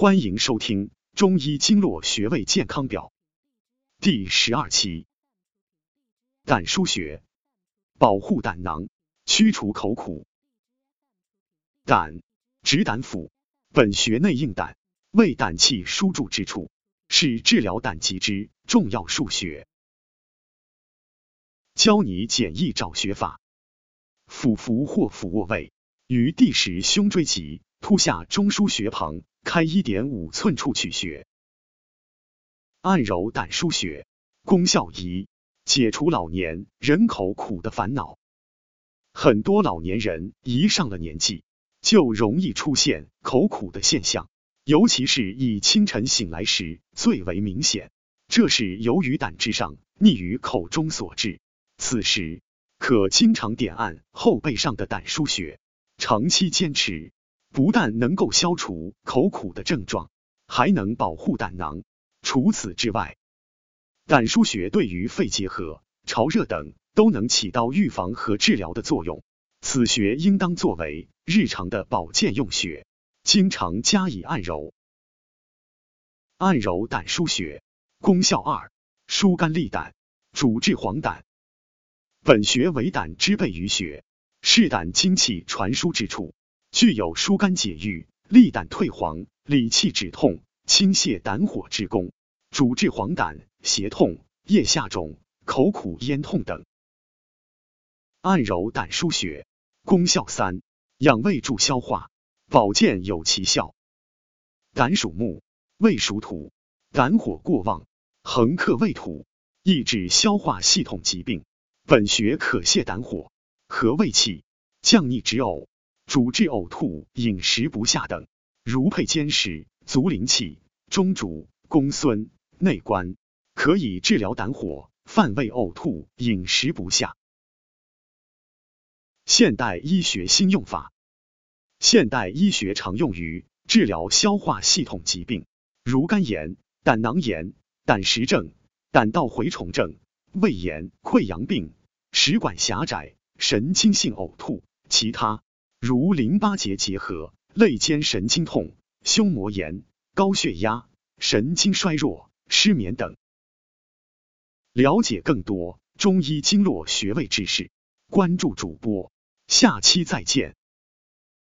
欢迎收听《中医经络穴位健康表》第十二期。胆腧穴，保护胆囊，驱除口苦。胆，指胆腑，本穴内应胆，为胆气输注之处，是治疗胆疾之重要腧穴。教你简易找穴法：俯伏或俯卧位，于第十胸椎棘突下中枢穴旁。开一点五寸处取穴，按揉胆腧穴，功效一：解除老年人口苦的烦恼。很多老年人一上了年纪，就容易出现口苦的现象，尤其是以清晨醒来时最为明显。这是由于胆汁上逆于口中所致。此时可经常点按后背上的胆腧穴，长期坚持。不但能够消除口苦的症状，还能保护胆囊。除此之外，胆腧穴对于肺结核、潮热等都能起到预防和治疗的作用。此穴应当作为日常的保健用穴，经常加以按揉。按揉胆腧穴，功效二：疏肝利胆，主治黄疸。本穴为胆之背俞穴，是胆精气传输之处。具有疏肝解郁、利胆退黄、理气止痛、清泻胆火之功，主治黄疸、胁痛、腋下肿、口苦咽痛等。按揉胆腧穴，功效三：养胃助消化，保健有奇效。胆属木，胃属土，胆火过旺，横克胃土，易致消化系统疾病。本穴可泻胆火、和胃气、降逆止呕。主治呕吐、饮食不下等，如配兼食、足灵气、中主、公孙、内关，可以治疗胆火、犯胃、呕吐、饮食不下。现代医学新用法，现代医学常用于治疗消化系统疾病，如肝炎、胆囊炎、胆石症、胆道蛔虫症、胃炎、溃疡病、食管狭窄、神经性呕吐，其他。如淋巴结结核、肋间神经痛、胸膜炎、高血压、神经衰弱、失眠等。了解更多中医经络穴位知识，关注主播，下期再见。